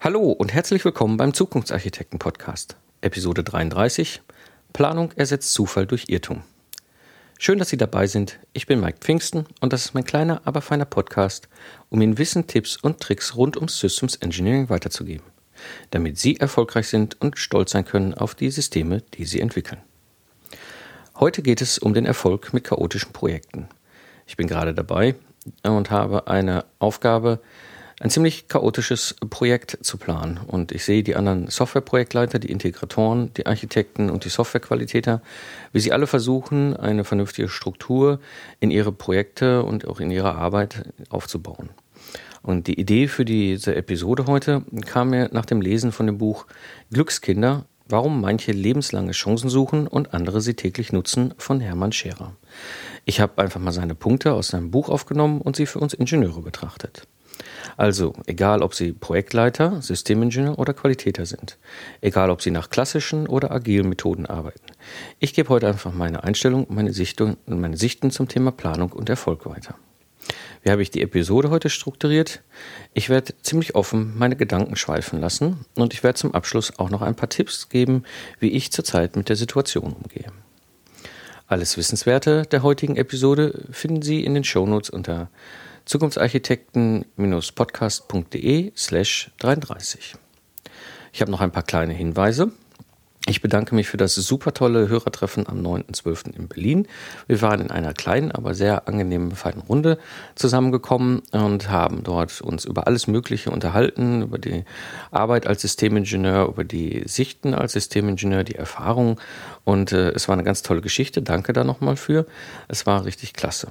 Hallo und herzlich willkommen beim Zukunftsarchitekten Podcast, Episode 33. Planung ersetzt Zufall durch Irrtum. Schön, dass Sie dabei sind. Ich bin Mike Pfingsten und das ist mein kleiner, aber feiner Podcast, um Ihnen Wissen, Tipps und Tricks rund ums Systems Engineering weiterzugeben, damit Sie erfolgreich sind und stolz sein können auf die Systeme, die Sie entwickeln. Heute geht es um den Erfolg mit chaotischen Projekten. Ich bin gerade dabei und habe eine Aufgabe, ein ziemlich chaotisches Projekt zu planen. Und ich sehe die anderen Softwareprojektleiter, die Integratoren, die Architekten und die Softwarequalitäter, wie sie alle versuchen, eine vernünftige Struktur in ihre Projekte und auch in ihre Arbeit aufzubauen. Und die Idee für diese Episode heute kam mir nach dem Lesen von dem Buch Glückskinder, warum manche lebenslange Chancen suchen und andere sie täglich nutzen von Hermann Scherer. Ich habe einfach mal seine Punkte aus seinem Buch aufgenommen und sie für uns Ingenieure betrachtet. Also, egal ob Sie Projektleiter, Systemingenieur oder Qualitäter sind, egal ob Sie nach klassischen oder agilen Methoden arbeiten. Ich gebe heute einfach meine Einstellung meine, Sichtung, meine Sichten zum Thema Planung und Erfolg weiter. Wie habe ich die Episode heute strukturiert? Ich werde ziemlich offen meine Gedanken schweifen lassen und ich werde zum Abschluss auch noch ein paar Tipps geben, wie ich zurzeit mit der Situation umgehe. Alles Wissenswerte der heutigen Episode finden Sie in den Shownotes unter zukunftsarchitekten-podcast.de slash 33. Ich habe noch ein paar kleine Hinweise. Ich bedanke mich für das super tolle Hörertreffen am 9.12. in Berlin. Wir waren in einer kleinen, aber sehr angenehmen, feinen Runde zusammengekommen und haben dort uns über alles Mögliche unterhalten, über die Arbeit als Systemingenieur, über die Sichten als Systemingenieur, die Erfahrung. Und äh, es war eine ganz tolle Geschichte. Danke da nochmal für. Es war richtig klasse.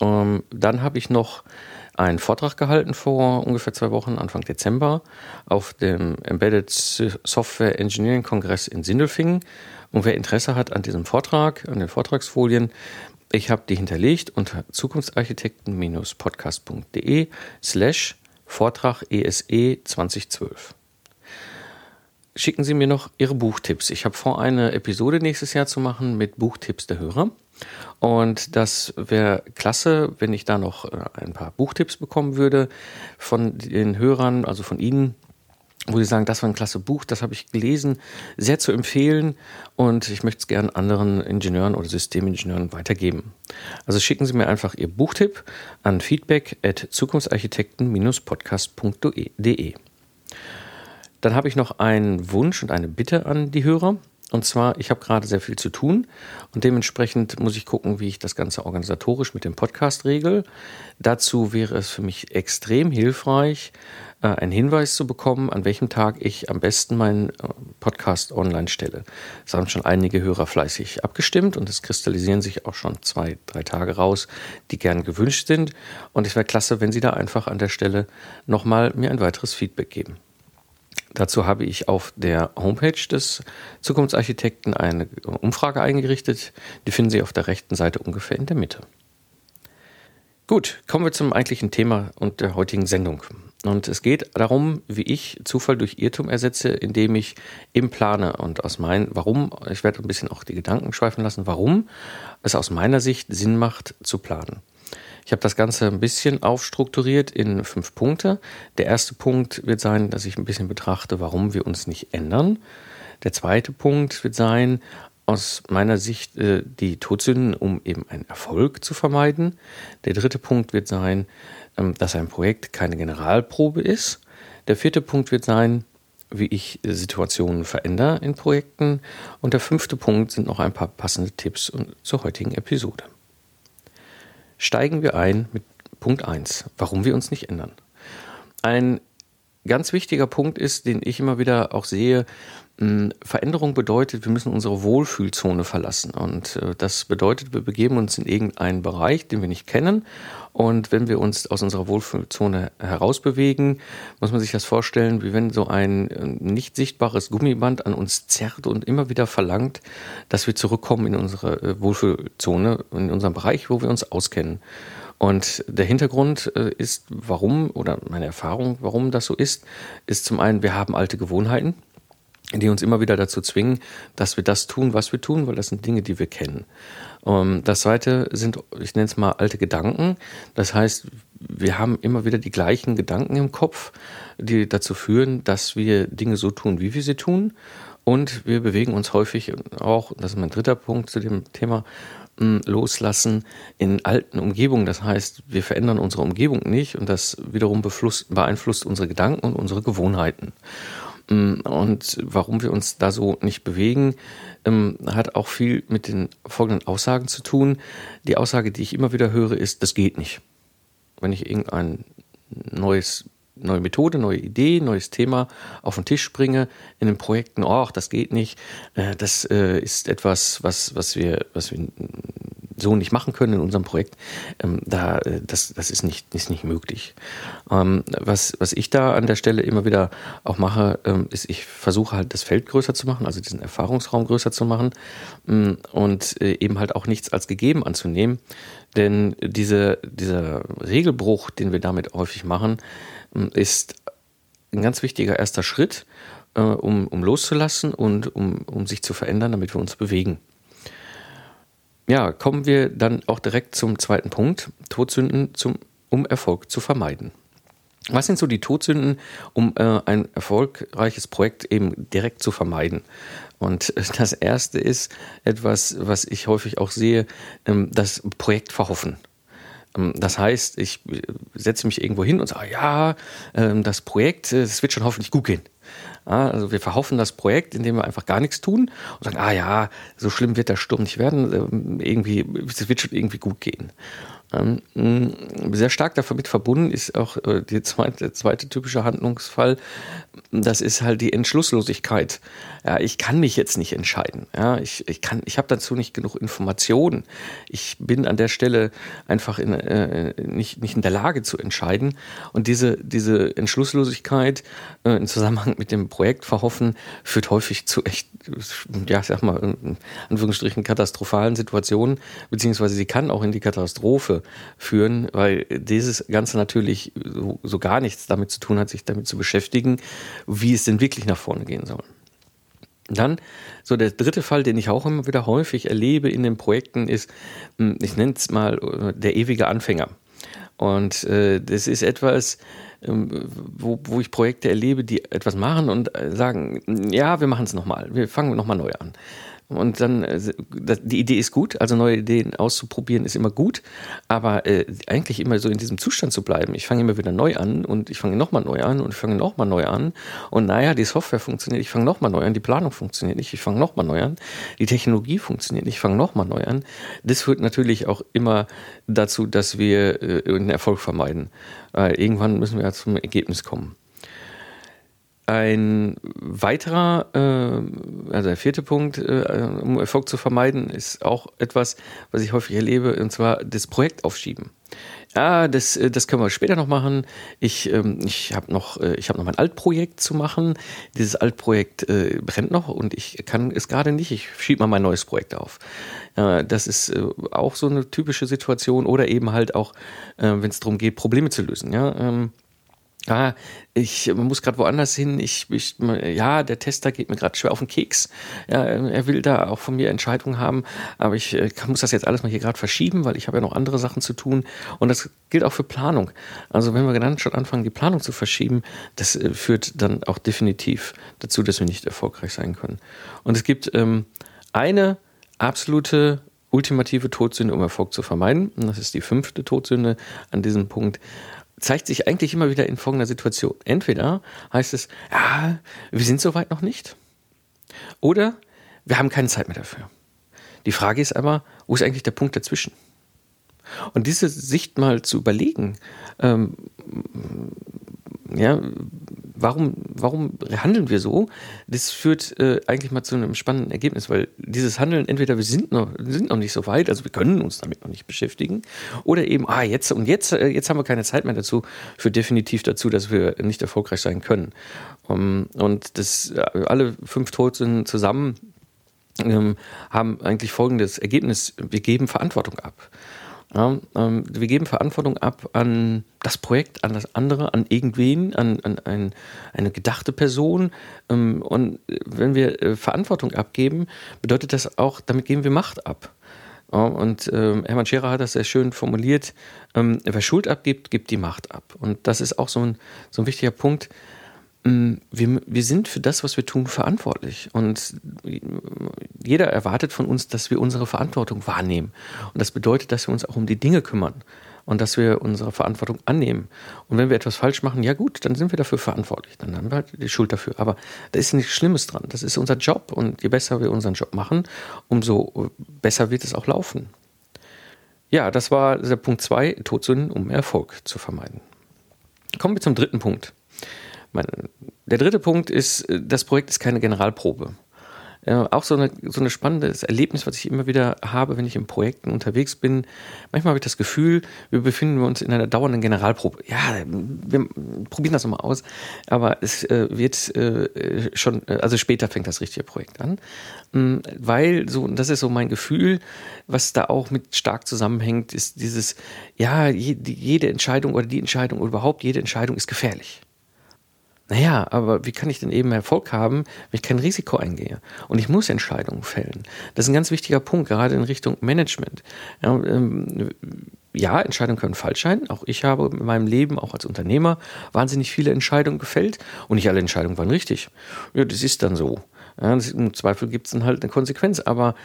Ähm, dann habe ich noch einen Vortrag gehalten vor ungefähr zwei Wochen, Anfang Dezember, auf dem Embedded Software Engineering Kongress in Sindelfingen. Und wer Interesse hat an diesem Vortrag, an den Vortragsfolien, ich habe die hinterlegt unter zukunftsarchitekten-podcast.de slash Vortrag ESE 2012 schicken Sie mir noch Ihre Buchtipps. Ich habe vor, eine Episode nächstes Jahr zu machen mit Buchtipps der Hörer. Und das wäre klasse, wenn ich da noch äh, ein paar Buchtipps bekommen würde von den Hörern, also von Ihnen, wo Sie sagen, das war ein klasse Buch, das habe ich gelesen, sehr zu empfehlen und ich möchte es gerne anderen Ingenieuren oder Systemingenieuren weitergeben. Also schicken Sie mir einfach Ihr Buchtipp an feedback at zukunftsarchitekten-podcast.de. Dann habe ich noch einen Wunsch und eine Bitte an die Hörer. Und zwar, ich habe gerade sehr viel zu tun und dementsprechend muss ich gucken, wie ich das Ganze organisatorisch mit dem Podcast regel. Dazu wäre es für mich extrem hilfreich, äh, einen Hinweis zu bekommen, an welchem Tag ich am besten meinen äh, Podcast online stelle. Es haben schon einige Hörer fleißig abgestimmt und es kristallisieren sich auch schon zwei, drei Tage raus, die gern gewünscht sind. Und es wäre klasse, wenn Sie da einfach an der Stelle nochmal mir ein weiteres Feedback geben. Dazu habe ich auf der Homepage des Zukunftsarchitekten eine Umfrage eingerichtet. Die finden Sie auf der rechten Seite ungefähr in der Mitte. Gut, kommen wir zum eigentlichen Thema und der heutigen Sendung. Und es geht darum, wie ich Zufall durch Irrtum ersetze, indem ich eben plane und aus meinen, warum, ich werde ein bisschen auch die Gedanken schweifen lassen, warum es aus meiner Sicht Sinn macht zu planen. Ich habe das Ganze ein bisschen aufstrukturiert in fünf Punkte. Der erste Punkt wird sein, dass ich ein bisschen betrachte, warum wir uns nicht ändern. Der zweite Punkt wird sein, aus meiner Sicht äh, die Todsünden, um eben einen Erfolg zu vermeiden. Der dritte Punkt wird sein, ähm, dass ein Projekt keine Generalprobe ist. Der vierte Punkt wird sein, wie ich Situationen verändere in Projekten. Und der fünfte Punkt sind noch ein paar passende Tipps zur heutigen Episode steigen wir ein mit Punkt 1, warum wir uns nicht ändern. Ein ganz wichtiger Punkt ist, den ich immer wieder auch sehe, Veränderung bedeutet, wir müssen unsere Wohlfühlzone verlassen. Und äh, das bedeutet, wir begeben uns in irgendeinen Bereich, den wir nicht kennen. Und wenn wir uns aus unserer Wohlfühlzone herausbewegen, muss man sich das vorstellen, wie wenn so ein äh, nicht sichtbares Gummiband an uns zerrt und immer wieder verlangt, dass wir zurückkommen in unsere äh, Wohlfühlzone, in unserem Bereich, wo wir uns auskennen. Und der Hintergrund ist, warum, oder meine Erfahrung, warum das so ist, ist zum einen, wir haben alte Gewohnheiten, die uns immer wieder dazu zwingen, dass wir das tun, was wir tun, weil das sind Dinge, die wir kennen. Ähm, das zweite sind, ich nenne es mal alte Gedanken. Das heißt, wir haben immer wieder die gleichen Gedanken im Kopf, die dazu führen, dass wir Dinge so tun, wie wir sie tun. Und wir bewegen uns häufig auch, das ist mein dritter Punkt zu dem Thema, loslassen in alten Umgebungen. Das heißt, wir verändern unsere Umgebung nicht und das wiederum beeinflusst unsere Gedanken und unsere Gewohnheiten. Mm, und warum wir uns da so nicht bewegen, ähm, hat auch viel mit den folgenden Aussagen zu tun. Die Aussage, die ich immer wieder höre, ist, das geht nicht. Wenn ich irgendein neues neue Methode, neue Idee, neues Thema auf den Tisch bringe in den Projekten, ach, das geht nicht, äh, das äh, ist etwas, was, was, wir, was wir so nicht machen können in unserem Projekt, ähm, da, äh, das, das ist nicht, ist nicht möglich. Ähm, was, was ich da an der Stelle immer wieder auch mache, ähm, ist, ich versuche halt das Feld größer zu machen, also diesen Erfahrungsraum größer zu machen mm, und äh, eben halt auch nichts als gegeben anzunehmen. Denn diese, dieser Regelbruch, den wir damit häufig machen, mm, ist ein ganz wichtiger erster Schritt, äh, um, um loszulassen und um, um sich zu verändern, damit wir uns bewegen. Ja, kommen wir dann auch direkt zum zweiten Punkt, Todsünden, zum, um Erfolg zu vermeiden. Was sind so die Todsünden, um äh, ein erfolgreiches Projekt eben direkt zu vermeiden? Und das erste ist etwas, was ich häufig auch sehe, ähm, das Projekt verhoffen. Ähm, das heißt, ich äh, setze mich irgendwo hin und sage, ja, ähm, das Projekt, es äh, wird schon hoffentlich gut gehen. Also wir verhoffen das Projekt, indem wir einfach gar nichts tun und sagen, ah ja, so schlimm wird der Sturm nicht werden, ähm, irgendwie, es wird schon irgendwie gut gehen. Ähm, sehr stark damit verbunden ist auch äh, der zweite, zweite typische Handlungsfall. Das ist halt die Entschlusslosigkeit. Ja, ich kann mich jetzt nicht entscheiden. Ja, ich, ich ich habe dazu nicht genug Informationen. Ich bin an der Stelle einfach in, äh, nicht, nicht in der Lage zu entscheiden. Und diese, diese Entschlusslosigkeit äh, im Zusammenhang mit dem Projekt verhoffen führt häufig zu echt, ja, sag mal, in Anführungsstrichen katastrophalen Situationen, beziehungsweise sie kann auch in die Katastrophe führen, weil dieses Ganze natürlich so, so gar nichts damit zu tun hat, sich damit zu beschäftigen, wie es denn wirklich nach vorne gehen soll. Dann, so der dritte Fall, den ich auch immer wieder häufig erlebe in den Projekten, ist, hm, ich nenne es mal äh, der ewige Anfänger. Und äh, das ist etwas, wo, wo ich Projekte erlebe, die etwas machen und äh, sagen, ja, wir machen es nochmal, wir fangen nochmal neu an. Und dann, äh, die Idee ist gut, also neue Ideen auszuprobieren ist immer gut, aber äh, eigentlich immer so in diesem Zustand zu bleiben. Ich fange immer wieder neu an und ich fange nochmal neu an und ich fange nochmal neu an. Und naja, die Software funktioniert, ich fange nochmal neu an, die Planung funktioniert nicht, ich fange nochmal neu an, die Technologie funktioniert nicht, ich fange nochmal neu an. Das führt natürlich auch immer dazu, dass wir äh, einen Erfolg vermeiden. Weil irgendwann müssen wir ja zum Ergebnis kommen. Ein weiterer, äh, also der vierte Punkt, äh, um Erfolg zu vermeiden, ist auch etwas, was ich häufig erlebe, und zwar das Projekt aufschieben. Ja, das, äh, das können wir später noch machen. Ich, ähm, ich habe noch, äh, hab noch mein Altprojekt zu machen. Dieses Altprojekt äh, brennt noch und ich kann es gerade nicht. Ich schiebe mal mein neues Projekt auf. Äh, das ist äh, auch so eine typische Situation oder eben halt auch, äh, wenn es darum geht, Probleme zu lösen. Ja, ähm, Ah, ich muss gerade woanders hin. Ich, ich, ja, der Tester geht mir gerade schwer auf den Keks. Ja, er will da auch von mir Entscheidungen haben, aber ich äh, muss das jetzt alles mal hier gerade verschieben, weil ich habe ja noch andere Sachen zu tun. Und das gilt auch für Planung. Also wenn wir dann schon anfangen, die Planung zu verschieben, das äh, führt dann auch definitiv dazu, dass wir nicht erfolgreich sein können. Und es gibt ähm, eine absolute ultimative Todsünde, um Erfolg zu vermeiden. Und das ist die fünfte Todsünde an diesem Punkt zeigt sich eigentlich immer wieder in folgender Situation. Entweder heißt es, ja, wir sind soweit noch nicht. Oder wir haben keine Zeit mehr dafür. Die Frage ist aber, wo ist eigentlich der Punkt dazwischen? Und diese Sicht mal zu überlegen, ähm, ja, warum, warum handeln wir so? Das führt äh, eigentlich mal zu einem spannenden Ergebnis, weil dieses Handeln, entweder wir sind noch, sind noch nicht so weit, also wir können uns damit noch nicht beschäftigen, oder eben, ah, jetzt und jetzt, äh, jetzt haben wir keine Zeit mehr dazu, führt definitiv dazu, dass wir nicht erfolgreich sein können. Um, und das, äh, alle fünf Toten zusammen ähm, haben eigentlich folgendes Ergebnis, wir geben Verantwortung ab. Ja, ähm, wir geben Verantwortung ab an das Projekt, an das andere, an irgendwen, an, an ein, eine gedachte Person. Ähm, und wenn wir äh, Verantwortung abgeben, bedeutet das auch, damit geben wir Macht ab. Ja, und äh, Hermann Scherer hat das sehr schön formuliert, ähm, wer Schuld abgibt, gibt die Macht ab. Und das ist auch so ein, so ein wichtiger Punkt. Ähm, wir, wir sind für das, was wir tun, verantwortlich. Und jeder erwartet von uns, dass wir unsere Verantwortung wahrnehmen. Und das bedeutet, dass wir uns auch um die Dinge kümmern und dass wir unsere Verantwortung annehmen. Und wenn wir etwas falsch machen, ja gut, dann sind wir dafür verantwortlich. Dann haben wir halt die Schuld dafür. Aber da ist nichts Schlimmes dran. Das ist unser Job. Und je besser wir unseren Job machen, umso besser wird es auch laufen. Ja, das war der Punkt 2, Todsünden, um Erfolg zu vermeiden. Kommen wir zum dritten Punkt. Der dritte Punkt ist, das Projekt ist keine Generalprobe äh, auch so, eine, so ein spannendes Erlebnis, was ich immer wieder habe, wenn ich in Projekten unterwegs bin. Manchmal habe ich das Gefühl, wir befinden uns in einer dauernden Generalprobe. Ja, wir probieren das nochmal aus, aber es äh, wird äh, schon, äh, also später fängt das richtige Projekt an. Ähm, weil so, das ist so mein Gefühl, was da auch mit stark zusammenhängt, ist dieses, ja, jede Entscheidung oder die Entscheidung oder überhaupt jede Entscheidung ist gefährlich. Naja, aber wie kann ich denn eben Erfolg haben, wenn ich kein Risiko eingehe? Und ich muss Entscheidungen fällen. Das ist ein ganz wichtiger Punkt, gerade in Richtung Management. Ja, ähm, ja, Entscheidungen können falsch sein. Auch ich habe in meinem Leben, auch als Unternehmer, wahnsinnig viele Entscheidungen gefällt. Und nicht alle Entscheidungen waren richtig. Ja, das ist dann so. Ja, Im Zweifel gibt es dann halt eine Konsequenz. Aber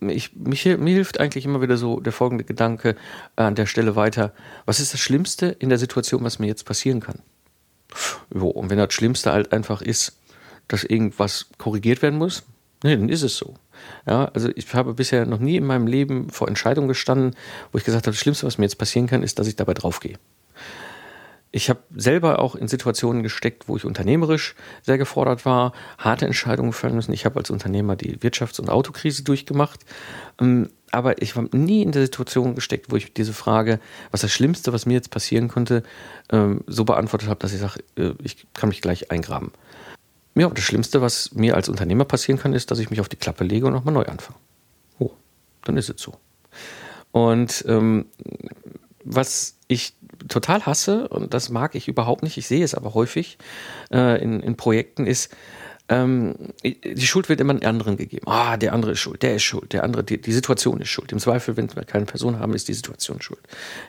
ich, mich, mir hilft eigentlich immer wieder so der folgende Gedanke an der Stelle weiter. Was ist das Schlimmste in der Situation, was mir jetzt passieren kann? Jo, und wenn das Schlimmste halt einfach ist, dass irgendwas korrigiert werden muss, nee, dann ist es so. Ja, also ich habe bisher noch nie in meinem Leben vor Entscheidungen gestanden, wo ich gesagt habe, das Schlimmste, was mir jetzt passieren kann, ist, dass ich dabei draufgehe. Ich habe selber auch in Situationen gesteckt, wo ich unternehmerisch sehr gefordert war, harte Entscheidungen fällen müssen. Ich habe als Unternehmer die Wirtschafts- und Autokrise durchgemacht. Ähm, aber ich war nie in der Situation gesteckt, wo ich diese Frage, was das Schlimmste, was mir jetzt passieren könnte, ähm, so beantwortet habe, dass ich sage, äh, ich kann mich gleich eingraben. Ja, das Schlimmste, was mir als Unternehmer passieren kann, ist, dass ich mich auf die Klappe lege und nochmal neu anfange. Oh, dann ist es so. Und ähm, was ich total hasse, und das mag ich überhaupt nicht, ich sehe es aber häufig äh, in, in Projekten, ist, ähm, die Schuld wird immer den anderen gegeben. Ah, der andere ist schuld, der ist schuld, der andere, die, die Situation ist schuld. Im Zweifel, wenn wir keine Person haben, ist die Situation schuld.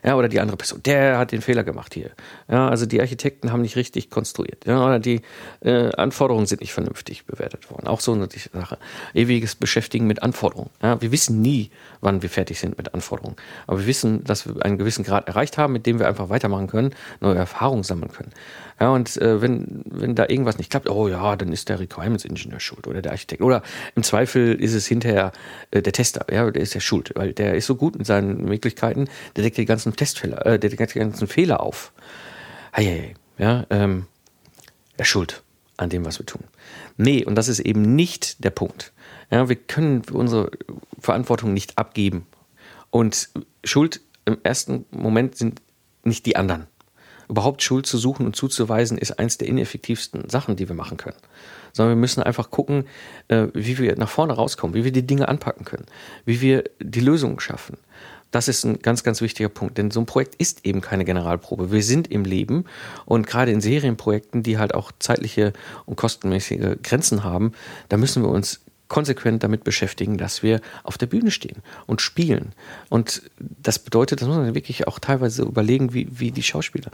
Ja, oder die andere Person, der hat den Fehler gemacht hier. Ja, also die Architekten haben nicht richtig konstruiert. Ja, oder die äh, Anforderungen sind nicht vernünftig bewertet worden. Auch so eine Sache. Ewiges Beschäftigen mit Anforderungen. Ja, wir wissen nie, wann wir fertig sind mit Anforderungen. Aber wir wissen, dass wir einen gewissen Grad erreicht haben, mit dem wir einfach weitermachen können, neue Erfahrungen sammeln können. Ja, und äh, wenn, wenn da irgendwas nicht klappt, oh ja, dann ist der Requirements Engineer schuld oder der Architekt. Oder im Zweifel ist es hinterher äh, der Tester, ja, der ist ja schuld, weil der ist so gut mit seinen Möglichkeiten, der deckt die ganzen Testfehler, äh, der deckt die ganzen Fehler auf. Hey, ja, ähm, er ist schuld an dem, was wir tun. Nee, und das ist eben nicht der Punkt. Ja, wir können unsere Verantwortung nicht abgeben. Und Schuld im ersten Moment sind nicht die anderen überhaupt Schuld zu suchen und zuzuweisen, ist eins der ineffektivsten Sachen, die wir machen können. Sondern wir müssen einfach gucken, äh, wie wir nach vorne rauskommen, wie wir die Dinge anpacken können, wie wir die Lösungen schaffen. Das ist ein ganz, ganz wichtiger Punkt, denn so ein Projekt ist eben keine Generalprobe. Wir sind im Leben und gerade in Serienprojekten, die halt auch zeitliche und kostenmäßige Grenzen haben, da müssen wir uns konsequent damit beschäftigen, dass wir auf der Bühne stehen und spielen. Und das bedeutet, das muss man wirklich auch teilweise überlegen, wie, wie die Schauspieler.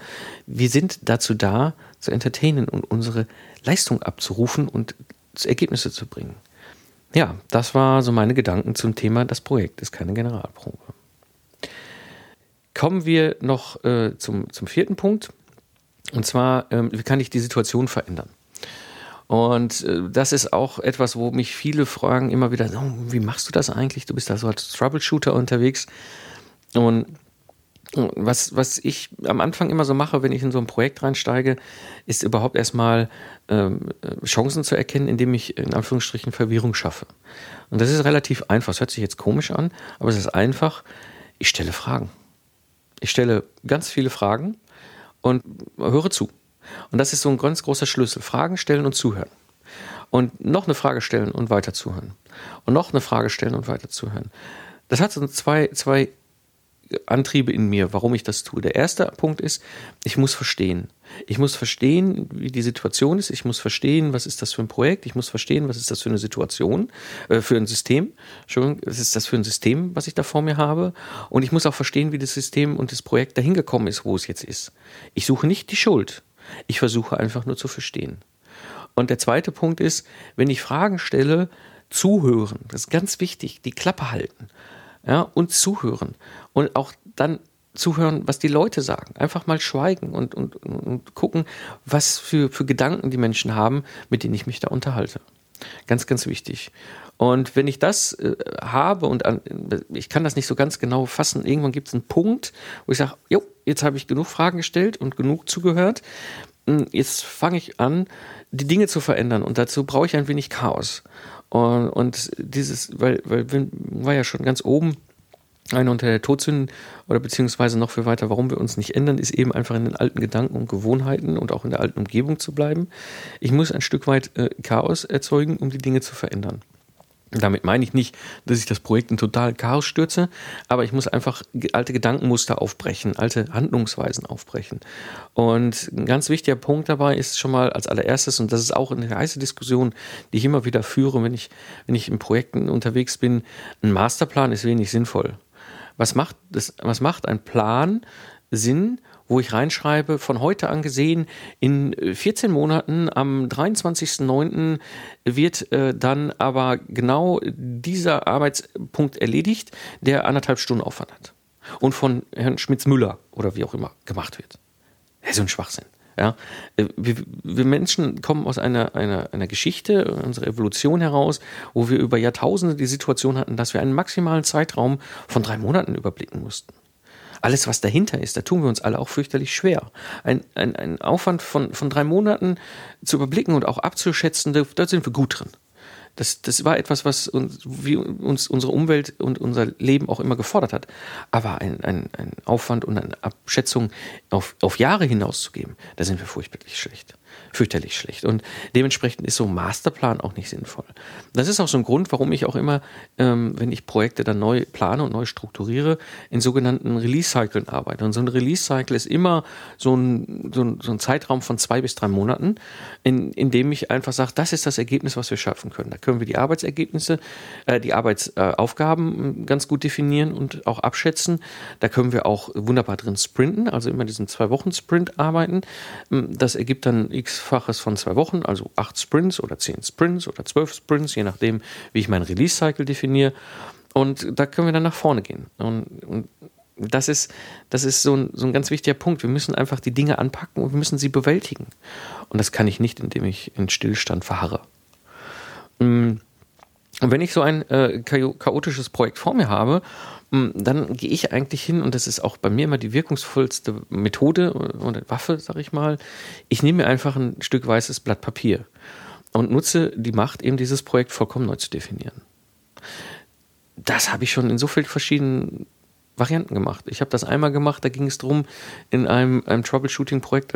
Wir sind dazu da, zu entertainen und unsere Leistung abzurufen und Ergebnisse zu bringen. Ja, das war so meine Gedanken zum Thema, das Projekt ist keine Generalprobe. Kommen wir noch äh, zum, zum vierten Punkt. Und zwar, ähm, wie kann ich die Situation verändern? Und äh, das ist auch etwas, wo mich viele fragen immer wieder, oh, wie machst du das eigentlich? Du bist da so als Troubleshooter unterwegs. Und was, was ich am Anfang immer so mache, wenn ich in so ein Projekt reinsteige, ist überhaupt erstmal ähm, Chancen zu erkennen, indem ich in Anführungsstrichen Verwirrung schaffe. Und das ist relativ einfach. Es hört sich jetzt komisch an, aber es ist einfach. Ich stelle Fragen. Ich stelle ganz viele Fragen und höre zu. Und das ist so ein ganz großer Schlüssel. Fragen stellen und zuhören. Und noch eine Frage stellen und weiter zuhören. Und noch eine Frage stellen und weiter zuhören. Das hat so zwei, zwei Antriebe in mir, warum ich das tue. Der erste Punkt ist, ich muss verstehen. Ich muss verstehen, wie die Situation ist. Ich muss verstehen, was ist das für ein Projekt. Ich muss verstehen, was ist das für eine Situation, äh, für ein System. Entschuldigung, was ist das für ein System, was ich da vor mir habe. Und ich muss auch verstehen, wie das System und das Projekt dahin gekommen ist, wo es jetzt ist. Ich suche nicht die Schuld. Ich versuche einfach nur zu verstehen. Und der zweite Punkt ist, wenn ich Fragen stelle, zuhören. Das ist ganz wichtig. Die Klappe halten. Ja, und zuhören. Und auch dann zuhören, was die Leute sagen. Einfach mal schweigen und, und, und gucken, was für, für Gedanken die Menschen haben, mit denen ich mich da unterhalte. Ganz, ganz wichtig. Und wenn ich das äh, habe und an, ich kann das nicht so ganz genau fassen, irgendwann gibt es einen Punkt, wo ich sage, jo, jetzt habe ich genug Fragen gestellt und genug zugehört. Hm, jetzt fange ich an, die Dinge zu verändern und dazu brauche ich ein wenig Chaos. Und, und dieses, weil, weil war ja schon ganz oben eine unter der Todsünden oder beziehungsweise noch viel weiter, warum wir uns nicht ändern, ist eben einfach in den alten Gedanken und Gewohnheiten und auch in der alten Umgebung zu bleiben. Ich muss ein Stück weit äh, Chaos erzeugen, um die Dinge zu verändern. Damit meine ich nicht, dass ich das Projekt in total Chaos stürze, aber ich muss einfach alte Gedankenmuster aufbrechen, alte Handlungsweisen aufbrechen. Und ein ganz wichtiger Punkt dabei ist schon mal als allererstes, und das ist auch eine heiße Diskussion, die ich immer wieder führe, wenn ich, wenn ich in Projekten unterwegs bin, ein Masterplan ist wenig sinnvoll. Was macht, das, was macht ein Plan Sinn, wo ich reinschreibe, von heute an gesehen, in 14 äh, Monaten am 23.09. wird äh, dann aber genau dieser Arbeitspunkt erledigt, der anderthalb Stunden Aufwand hat. Und von Herrn Schmitz-Müller oder wie auch immer gemacht wird. Das ist so ein Schwachsinn. Ja, äh, wir, wir, Menschen kommen aus einer, einer, einer Geschichte, unserer Evolution heraus, wo wir über Jahrtausende die Situation hatten, dass wir einen maximalen Zeitraum von drei Monaten überblicken mussten. Alles, was dahinter ist, da tun wir uns alle auch fürchterlich schwer. Ein, ein, ein Aufwand von, von drei Monaten zu überblicken und auch abzuschätzen, da, da sind wir gut drin. Das, das war etwas, was uns, wie uns unsere Umwelt und unser Leben auch immer gefordert hat. Aber ein, ein, ein Aufwand und eine Abschätzung auf, auf Jahre hinauszugeben, da sind wir furchtbarlich schlecht fürchterlich schlecht. Und dementsprechend ist so ein Masterplan auch nicht sinnvoll. Das ist auch so ein Grund, warum ich auch immer, ähm, wenn ich Projekte dann neu plane und neu strukturiere, in sogenannten Release-Cyclen arbeite. Und so ein Release-Cycle ist immer so ein, so ein, so ein Zeitraum von zwei bis drei Monaten, in, in dem ich einfach sage, das ist das Ergebnis, was wir schaffen können. Da können wir die Arbeitsergebnisse, äh, die Arbeitsaufgaben äh, ganz gut definieren und auch abschätzen. Da können wir auch wunderbar drin sprinten, also immer diesen zwei Wochen Sprint arbeiten. Das ergibt dann x-faches von zwei Wochen, also acht Sprints oder zehn Sprints oder zwölf Sprints, je nachdem, wie ich meinen Release-Cycle definiere. Und da können wir dann nach vorne gehen. Und, und das ist, das ist so ein, so ein ganz wichtiger Punkt. Wir müssen einfach die Dinge anpacken und wir müssen sie bewältigen. Und das kann ich nicht, indem ich in Stillstand verharre. Mm. Und wenn ich so ein äh, chaotisches Projekt vor mir habe hm, dann gehe ich eigentlich hin, und das ist auch bei mir immer die wirkungsvollste Methode oder Waffe, sag ich mal. Ich nehme mir einfach ein Stück weißes Blatt Papier und nutze die Macht, eben dieses Projekt vollkommen neu zu definieren. Das habe ich schon in so vielen verschiedenen Varianten gemacht. Ich habe das einmal gemacht, da ging es darum, in einem, einem Troubleshooting-Projekt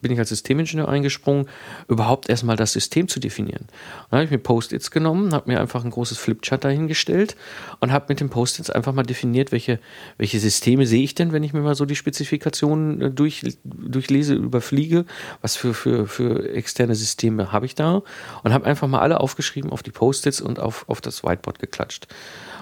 bin ich als Systemingenieur eingesprungen, überhaupt erstmal das System zu definieren. Dann habe ich mir Post-its genommen, habe mir einfach ein großes Flipchart dahingestellt und habe mit den Post-its einfach mal definiert, welche, welche Systeme sehe ich denn, wenn ich mir mal so die Spezifikationen äh, durch, durchlese, überfliege, was für, für, für externe Systeme habe ich da und habe einfach mal alle aufgeschrieben auf die Post-its und auf, auf das Whiteboard geklatscht.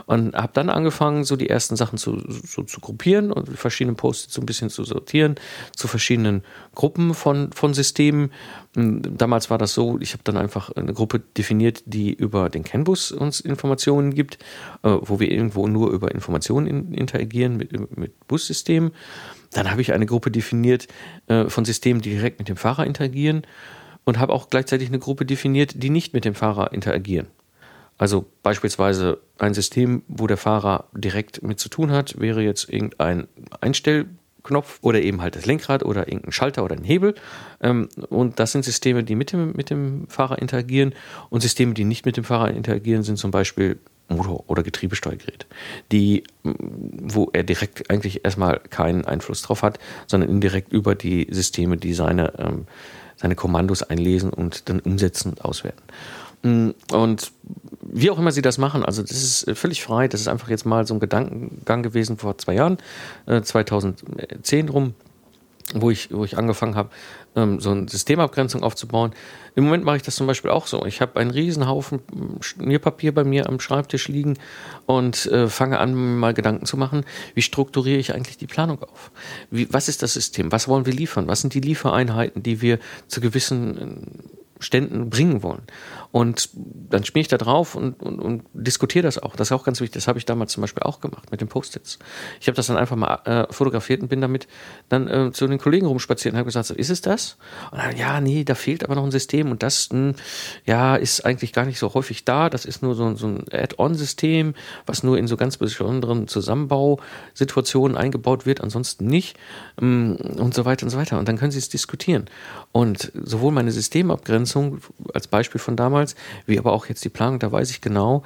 Und habe dann angefangen, so die ersten Sachen zu, so zu gruppieren und verschiedene Posts so ein bisschen zu sortieren, zu verschiedenen Gruppen von, von Systemen. Hm, damals war das so, ich habe dann einfach eine Gruppe definiert, die über den CAN-Bus uns Informationen gibt, äh, wo wir irgendwo nur über Informationen in, interagieren mit, mit Bussystemen. Dann habe ich eine Gruppe definiert äh, von Systemen, die direkt mit dem Fahrer interagieren und habe auch gleichzeitig eine Gruppe definiert, die nicht mit dem Fahrer interagieren. Also beispielsweise ein System, wo der Fahrer direkt mit zu tun hat, wäre jetzt irgendein Einstellknopf oder eben halt das Lenkrad oder irgendein Schalter oder ein Hebel. Ähm, und das sind Systeme, die mit dem, mit dem Fahrer interagieren. Und Systeme, die nicht mit dem Fahrer interagieren, sind zum Beispiel Motor- oder Getriebesteuergerät, die, wo er direkt eigentlich erstmal keinen Einfluss drauf hat, sondern indirekt über die Systeme, die seine, ähm, seine Kommandos einlesen und dann umsetzen und auswerten. Mm, und wie auch immer sie das machen, also das ist völlig frei. Das ist einfach jetzt mal so ein Gedankengang gewesen vor zwei Jahren, 2010 rum wo ich, wo ich angefangen habe, ähm, so eine Systemabgrenzung aufzubauen. Im Moment mache ich das zum Beispiel auch so. Ich habe einen riesen Haufen Schmierpapier bei mir am Schreibtisch liegen und äh, fange an, mal Gedanken zu machen, wie strukturiere ich eigentlich die Planung auf? Wie, was ist das System? Was wollen wir liefern? Was sind die Liefereinheiten, die wir zu gewissen äh, Ständen bringen wollen. Und dann spiele ich da drauf und, und, und diskutiere das auch. Das ist auch ganz wichtig. Das habe ich damals zum Beispiel auch gemacht mit den Post-its. Ich habe das dann einfach mal äh, fotografiert und bin damit dann äh, zu den Kollegen rumspaziert und habe gesagt, so, ist es das? Und dann, ja, nee, da fehlt aber noch ein System und das, mh, hm, ja, ist eigentlich gar nicht so häufig da. Das ist nur so, so ein Add-on-System, was nur in so ganz besonderen Zusammenbausituationen eingebaut wird, ansonsten nicht ähm, und so weiter und so weiter. Und dann können Sie es diskutieren. Und sowohl meine Systemabgrenzung Umsetzung als Beispiel von damals, wie aber auch jetzt die Planung, da weiß ich genau,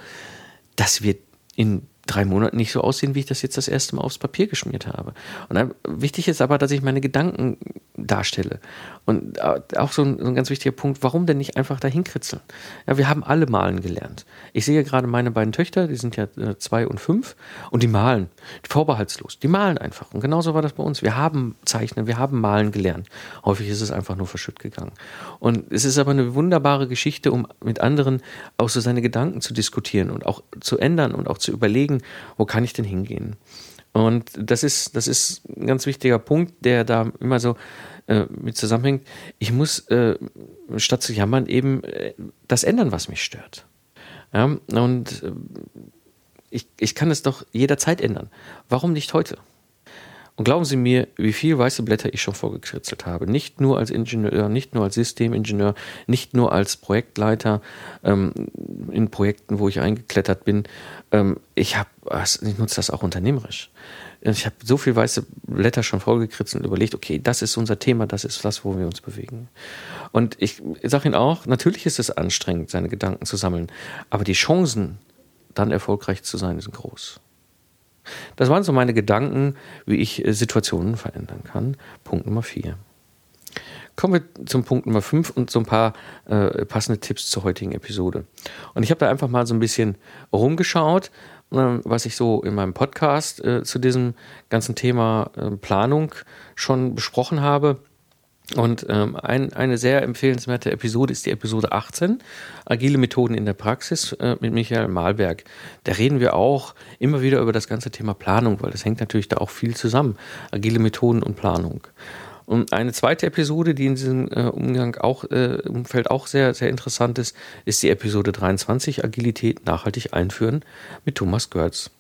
das wird in drei Monaten nicht so aussehen, wie ich das jetzt das erste Mal aufs Papier geschmiert habe. Und dann, wichtig ist aber, dass ich meine Gedanken darstelle. Und äh, auch so ein, so ein ganz wichtiger Punkt, warum denn nicht einfach dahin kritzeln? Ja, wir haben alle malen gelernt. Ich sehe gerade meine beiden Töchter, die sind ja äh, zwei und fünf, und die malen. Vorbehaltslos. Die malen einfach. Und genauso war das bei uns. Wir haben Zeichnen, wir haben malen gelernt. Häufig ist es einfach nur verschütt gegangen. Und es ist aber eine wunderbare Geschichte, um mit anderen auch so seine Gedanken zu diskutieren und auch zu ändern und auch zu überlegen, wo kann ich denn hingehen? Und das ist, das ist ein ganz wichtiger Punkt, der da immer so äh, mit zusammenhängt. Ich muss äh, statt zu jammern eben äh, das ändern, was mich stört. Ja, und äh, ich, ich kann es doch jederzeit ändern. Warum nicht heute? Und glauben Sie mir, wie viel weiße Blätter ich schon vorgekritzelt habe. Nicht nur als Ingenieur, nicht nur als Systemingenieur, nicht nur als Projektleiter ähm, in Projekten, wo ich eingeklettert bin. Ähm, ich habe, ich nutze das auch unternehmerisch. Ich habe so viel weiße Blätter schon vorgekritzelt und überlegt, okay, das ist unser Thema, das ist das, wo wir uns bewegen. Und ich sage Ihnen auch, natürlich ist es anstrengend, seine Gedanken zu sammeln, aber die Chancen, dann erfolgreich zu sein, sind groß. Das waren so meine Gedanken, wie ich äh, Situationen verändern kann. Punkt Nummer vier. Kommen wir zum Punkt Nummer fünf und so ein paar äh, passende Tipps zur heutigen Episode. Und ich habe da einfach mal so ein bisschen rumgeschaut, äh, was ich so in meinem Podcast äh, zu diesem ganzen Thema äh, Planung schon besprochen habe. Und ähm, ein, eine sehr empfehlenswerte Episode ist die Episode 18, Agile Methoden in der Praxis äh, mit Michael Malberg. Da reden wir auch immer wieder über das ganze Thema Planung, weil das hängt natürlich da auch viel zusammen. Agile Methoden und Planung. Und eine zweite Episode, die in diesem äh, Umgang auch, äh, Umfeld auch sehr, sehr interessant ist, ist die Episode 23, Agilität nachhaltig einführen mit Thomas Görz.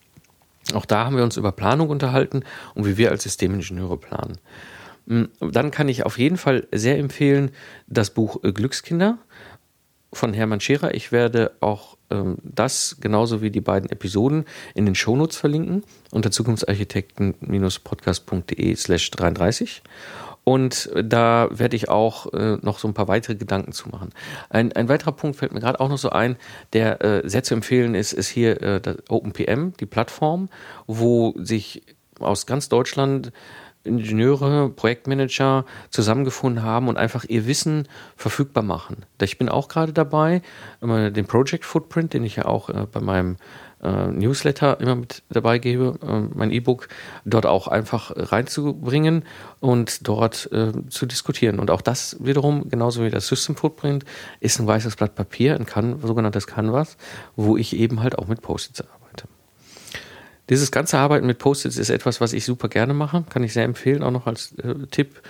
Auch da haben wir uns über Planung unterhalten und wie wir als Systemingenieure planen. Hm, dann kann ich auf jeden Fall sehr empfehlen das Buch äh, Glückskinder von Hermann Scherer. Ich werde auch ähm, das genauso wie die beiden Episoden in den Shownotes verlinken unter zukunftsarchitekten-podcast.de slash 33. Und da werde ich auch äh, noch so ein paar weitere Gedanken zu machen. Ein, ein weiterer Punkt fällt mir gerade auch noch so ein, der äh, sehr zu empfehlen ist, ist hier äh, OpenPM, die Plattform, wo sich aus ganz Deutschland Ingenieure, Projektmanager zusammengefunden haben und einfach ihr Wissen verfügbar machen. Ich bin auch gerade dabei, den Project Footprint, den ich ja auch äh, bei meinem äh, Newsletter immer mit dabei gebe, äh, mein E-Book, dort auch einfach reinzubringen und dort zu diskutieren. Und auch das wiederum, genauso wie das System Footprint, ist ein weißes Blatt Papier, ein sogenanntes Canvas, wo ich eben halt auch mit Post-its arbeite. Dieses ganze Arbeiten mit Post-its ist etwas, was ich super gerne mache, kann ich sehr empfehlen, auch noch als äh, Tipp,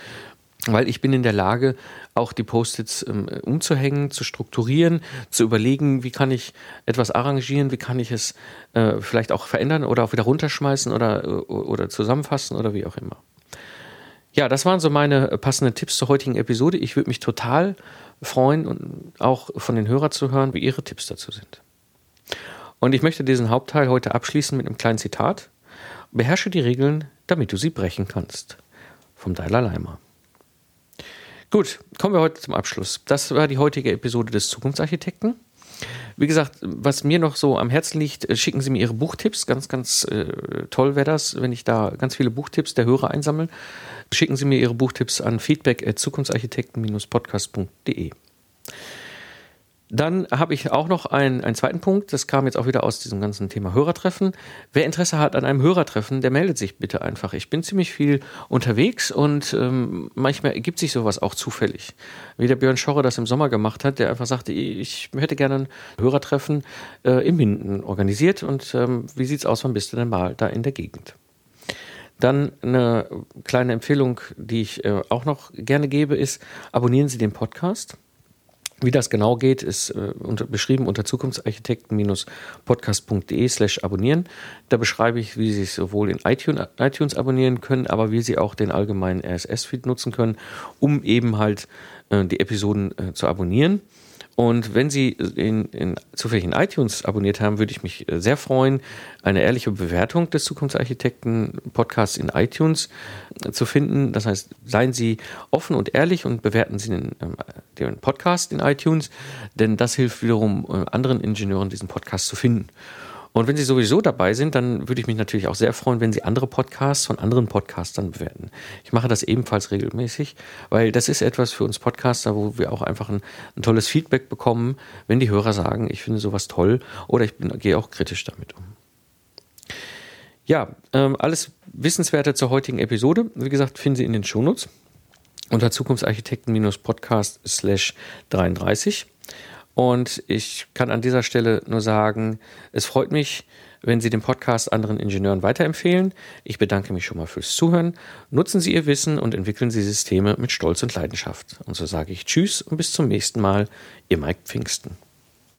weil ich bin in der Lage, auch die Post-its ähm, umzuhängen, zu strukturieren, zu überlegen, wie kann ich etwas arrangieren, wie kann ich es äh, vielleicht auch verändern oder auch wieder runterschmeißen oder, äh, oder zusammenfassen oder wie auch immer. Ja, das waren so meine passenden Tipps zur heutigen Episode. Ich würde mich total freuen auch von den Hörern zu hören, wie ihre Tipps dazu sind. Und ich möchte diesen Hauptteil heute abschließen mit einem kleinen Zitat. Beherrsche die Regeln, damit du sie brechen kannst. Vom Dalai Lama. Gut, kommen wir heute zum Abschluss. Das war die heutige Episode des Zukunftsarchitekten. Wie gesagt, was mir noch so am Herzen liegt, schicken Sie mir Ihre Buchtipps. Ganz, ganz äh, toll wäre das, wenn ich da ganz viele Buchtipps der Hörer einsammle. Schicken Sie mir Ihre Buchtipps an feedback at zukunftsarchitekten-podcast.de. Dann habe ich auch noch einen, einen zweiten Punkt, das kam jetzt auch wieder aus diesem ganzen Thema Hörertreffen. Wer Interesse hat an einem Hörertreffen, der meldet sich bitte einfach. Ich bin ziemlich viel unterwegs und ähm, manchmal ergibt sich sowas auch zufällig. Wie der Björn Schorre das im Sommer gemacht hat, der einfach sagte, ich hätte gerne ein Hörertreffen äh, im Minden organisiert und ähm, wie sieht's aus, wann bist du denn mal da in der Gegend? Dann eine kleine Empfehlung, die ich äh, auch noch gerne gebe, ist, abonnieren Sie den Podcast. Wie das genau geht, ist äh, unter, beschrieben unter zukunftsarchitekten-podcast.de slash abonnieren. Da beschreibe ich, wie Sie es sowohl in iTunes, iTunes abonnieren können, aber wie Sie auch den allgemeinen RSS-Feed nutzen können, um eben halt äh, die Episoden äh, zu abonnieren. Und wenn Sie in, in, zufällig in iTunes abonniert haben, würde ich mich äh, sehr freuen, eine ehrliche Bewertung des Zukunftsarchitekten-Podcasts in iTunes äh, zu finden. Das heißt, seien Sie offen und ehrlich und bewerten Sie den, ähm, den Podcast in iTunes, denn das hilft wiederum äh, anderen Ingenieuren, diesen Podcast zu finden. Und wenn Sie sowieso dabei sind, dann würde ich mich natürlich auch sehr freuen, wenn Sie andere Podcasts von anderen Podcastern bewerten. Ich mache das ebenfalls regelmäßig, weil das ist etwas für uns Podcaster, wo wir auch einfach ein, ein tolles Feedback bekommen, wenn die Hörer sagen, ich finde sowas toll oder ich bin, gehe auch kritisch damit um. Ja, ähm, alles Wissenswerte zur heutigen Episode. Wie gesagt, finden Sie in den Shownotes unter Zukunftsarchitekten-podcast slash 33. Und ich kann an dieser Stelle nur sagen, es freut mich, wenn Sie den Podcast anderen Ingenieuren weiterempfehlen. Ich bedanke mich schon mal fürs Zuhören. Nutzen Sie Ihr Wissen und entwickeln Sie Systeme mit Stolz und Leidenschaft. Und so sage ich Tschüss und bis zum nächsten Mal. Ihr Mike Pfingsten.